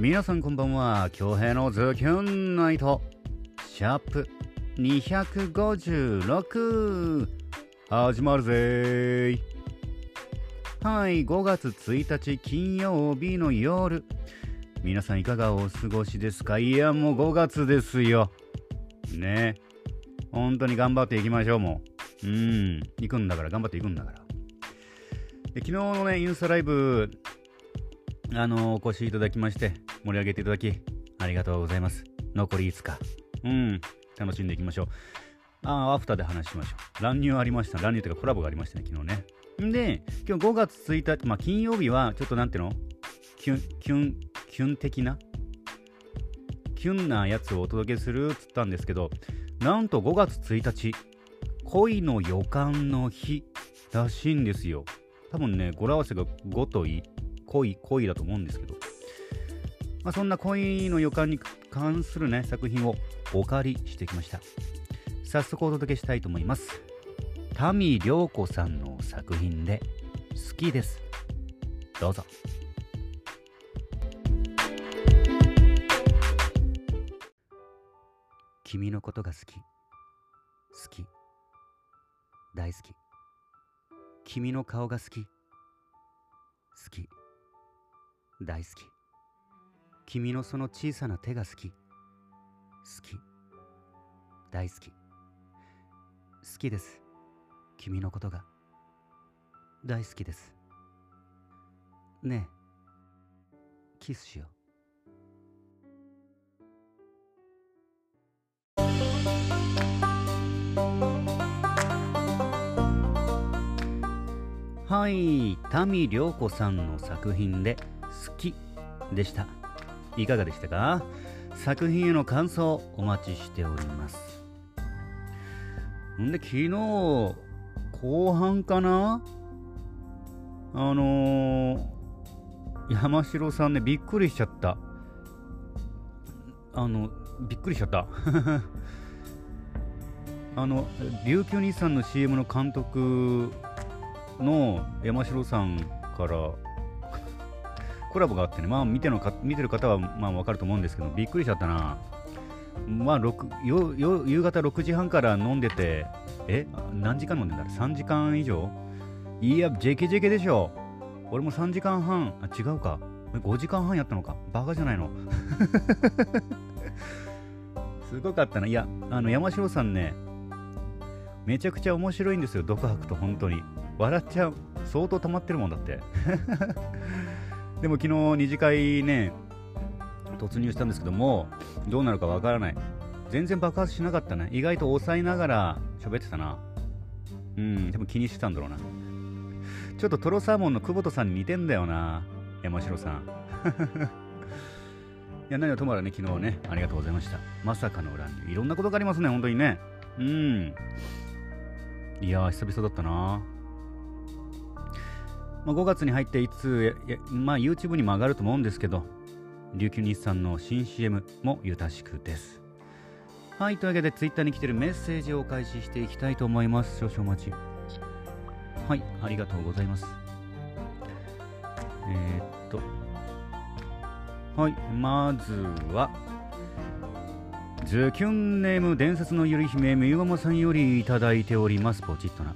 皆さんこんばんは。京平のズキュンナイト。シャープ256始まるぜはい5月1日金曜日の夜。皆さんいかがお過ごしですか？いやもう5月ですよ。ね。本当に頑張っていきましょうもう。うん。行くんだから頑張っていくんだから。で昨日のねインスタライブあのお越しいただきまして盛り上げていただきありがとうございます。残り5日うん。楽しんでいきましょう。ああアフターで話しましょう。乱入ありました。乱入というかコラボがありましたね昨日ね。んで今日5月1日まあ金曜日はちょっとなんていうの？キュンキュンキュン的な？キュンなやつをお届けするっつったんですけどなんと5月1日恋の予感の日らしいんですよ。多分ね語呂合わせが5とい恋恋だと思うんですけど、まあ、そんな恋の予感に関するね作品をお借りしてきました。早速お届けしたいと思います。民涼子さんの作品で好きです。どうぞ。君のことが好き。好き。大好き。君の顔が好き。好き。大好き。君のその小さな手が好き。好き。大好き。好きです。君のことが。大好きです。ねえ。キスしよう。はい。民涼子さんの作品で「き」でした。いかがでしたか？作品への感想お待ちしております。んで昨日後半かな？あのー、山城さんねびっくりしちゃった。あのびっくりしちゃった。あの琉球日産の CM の監督の山城さんからコラボがあってね、まあ見てのか見てる方はまあわかると思うんですけど、びっくりしちゃったな。まあよよ夕方6時半から飲んでて、え何時間飲んでんだ ?3 時間以上？いや、JKJK でしょ。俺も3時間半、あ、違うか。5時間半やったのか。バカじゃないの？すごかったな。いや、あの山城さんね、めちゃくちゃ面白いんですよ、独白と本当に。笑っちゃう。相当溜まってるもんだって。でも昨日二次会ね、突入したんですけども、どうなるかわからない。全然爆発しなかったね。意外と抑えながら喋ってたな。うん、でも気にしてたんだろうな。ちょっとトロサーモンの久保田さんに似てんだよな。山城さん。いや、何はともあれね、昨日ね、ありがとうございました。まさかの裏に。いろんなことがありますね、本当にね。うん。いやー、久々だったな。まあ、5月に入っていつ、まあ、YouTube にも上がると思うんですけど、琉球日産の新 CM もゆたしくです。はい、というわけで Twitter に来てるメッセージを開始していきたいと思います。少々お待ち。はい、ありがとうございます。えー、っと、はい、まずは、ズキュンネーム伝説のゆり姫みゆママさんよりいただいております。ポチッとな。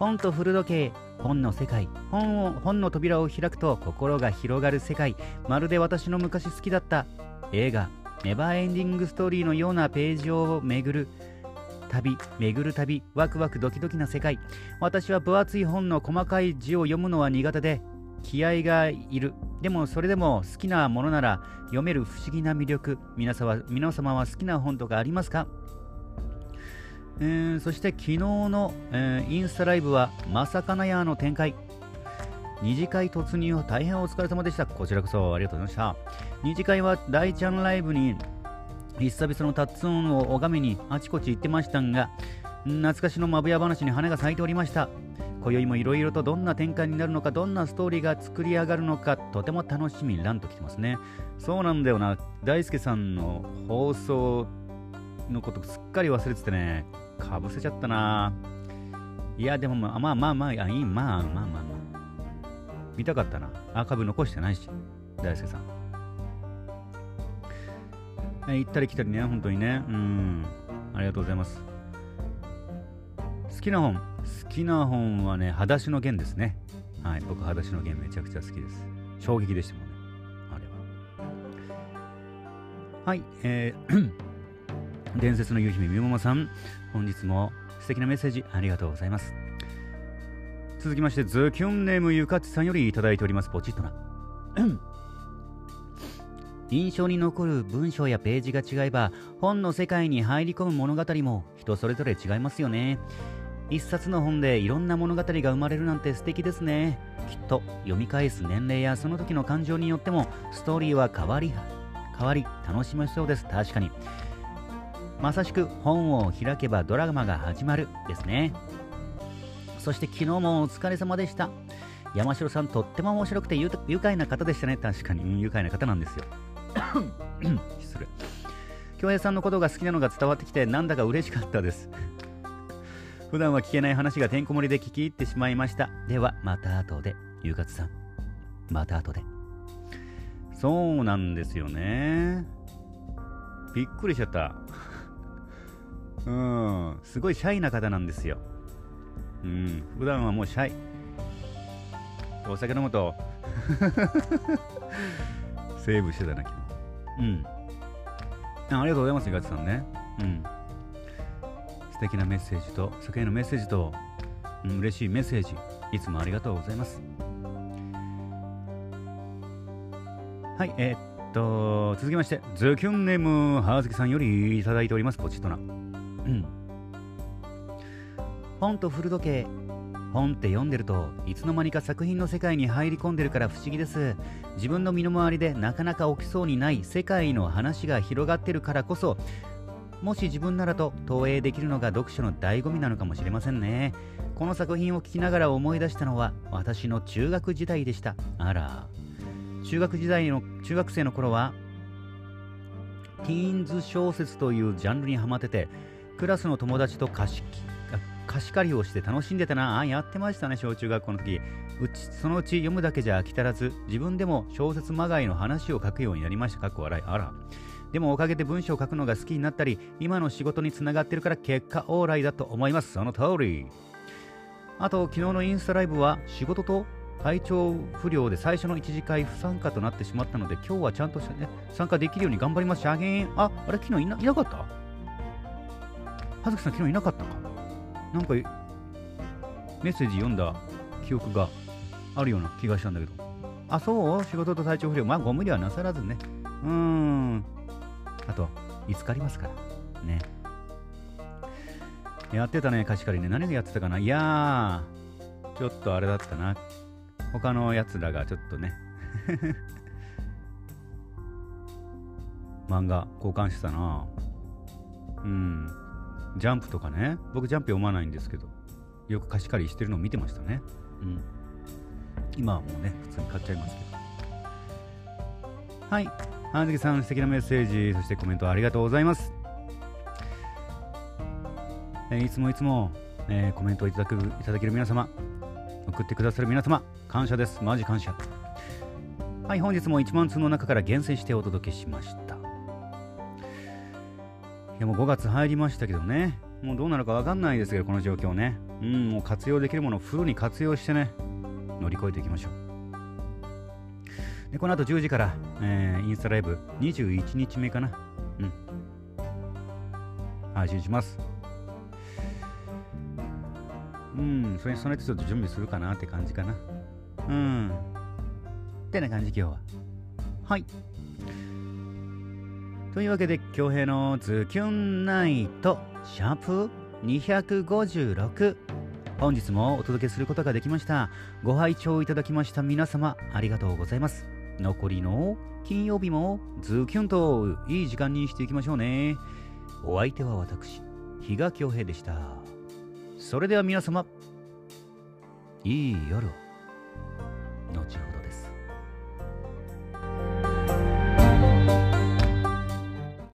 本と古時計本の世界。本を本の扉を開くと心が広がる世界。まるで私の昔好きだった映画。ネバーエンディングストーリーのようなページを巡る。旅。巡る旅。ワクワクドキドキな世界。私は分厚い本の細かい字を読むのは苦手で気合がいる。でもそれでも好きなものなら読める不思議な魅力。皆様皆様は好きな本とかありますか？えー、そして昨日の、えー、インスタライブはまさかなやの展開。二次会突入大変お疲れ様でした。こちらこそありがとうございました。二次会は大ちゃんライブに久々のタッツンを拝みにあちこち行ってましたが懐かしのまぶや話に花が咲いておりました。今宵もいろいろとどんな展開になるのかどんなストーリーが作り上がるのかとても楽しみランと来てますね。そうなんだよな。大輔さんの放送のことすっかり忘れててね。かぶせちゃったないや、でもまあまあまあまあ、いい、まあまあまあまあ。見たかったな。アーカイブ残してないし、大輔さん。え行ったり来たりね、本当にね。うん。ありがとうございます。好きな本。好きな本はね、裸足の弦ですね。はい、僕、裸足の弦めちゃくちゃ好きです。衝撃でしたもんね。あれは。はい、えー伝説の夕姫みももさん、本日も素敵なメッセージありがとうございます。続きまして、ズキュンネームゆかちさんよりいただいております。ポチッとな。印象に残る文章やページが違えば本の世界に入り込む物語も人それぞれ違いますよね一冊の本でいろんな物語が生まれるなんて素敵ですねきっと読み返す年齢やその時の感情によってもストーリーは変わり変わり楽しめそうです確かにまさしく本を開けばドラマが始まるですね。そして昨日もお疲れ様でした。山城さんとっても面白くて愉快な方でしたね。確かに。愉快な方なんですよ。失礼。京平さんのことが好きなのが伝わってきてなんだか嬉しかったです。普段は聞けない話がてんこ盛りで聞き入ってしまいました。ではまた後で。ゆうかつさん。また後で。そうなんですよね。びっくりしちゃった。うんすごいシャイな方なんですようん普段はもうシャイお酒飲むと セーブしてたな昨日うんあありがとうございます、ガチさんね。うん。素敵なメッセージと、酒へのメッセージと、うん、嬉しいメッセージ、いつもありがとうございます。はい、えー、っと、続きまして、ズキュンネーム、はあずきさんよりいただいております、ポチッとな。うん。本と古時計、本って読んでるといつの間にか作品の世界に入り込んでるから不思議です。自分の身の回りでなかなか起きそうにない世界の話が広がってるからこそもし自分ならと投影できるのが読書の醍醐味なのかもしれませんね。この作品を聞きながら思い出したのは私の中学時代でした。あら。中学時代の中学生の頃はティーンズ小説というジャンルにハマっててクラスの友達と貸し貸し借りをして楽しんでたな。あやってましたね小中学校の時。うちそのうち読むだけじゃ飽き足らず自分でも小説まがいの話を書くようになりました。かっこ笑い。あら。でもおかげで文章を書くのが好きになったり今の仕事につながってるから結果オーライだと思います。その通り。あと昨日のインスタライブは仕事と体調不良で最初の1次会不参加となってしまったので今日はちゃんと、ね、参加できるように頑張ります。しあげん。ああれ昨日いないなかった？葉月さん昨日いなかったか？なんかメッセージ読んだ記憶があるような気がしたんだけど。あ、そう？仕事と体調不良。まあ、ご無理はなさらずね。うーん。あと、いつかりますから。ね。やってたね、貸し借りね。何がやってたかな？いやー、ちょっとあれだったな。他のやつらがちょっとね。漫画交換してたな。うん。ジャンプとかね、僕ジャンプ読まないんですけど、よく貸し借りしてるのを見てましたね。うん。今はもうね、普通に買っちゃいますけど。はい。半月さん、素敵なメッセージ、そしてコメントありがとうございます。えー、いつもいつも、えー、コメントをいただくいただける皆様、送ってくださる皆様、感謝です。マジ感謝。はい、本日も1万通の中から厳選してお届けしました。やもう5月入りましたけどね、もうどうなるか分かんないですけど、この状況ね。うん、もう活用できるものをフルに活用してね、乗り越えていきましょう。で、この後10時から、えー、インスタライブ21日目かな。うん。配信します。うん、それに備えてちょっと準備するかなって感じかな。うん。ってな感じ、今日は。はい。というわけで、京平のズキュンナイト、シャープ256。本日もお届けすることができました。ご拝聴いただきました皆様、ありがとうございます。残りの金曜日もズキュンといい時間にしていきましょうね。お相手は私、比嘉京平でした。それでは皆様、いい夜を。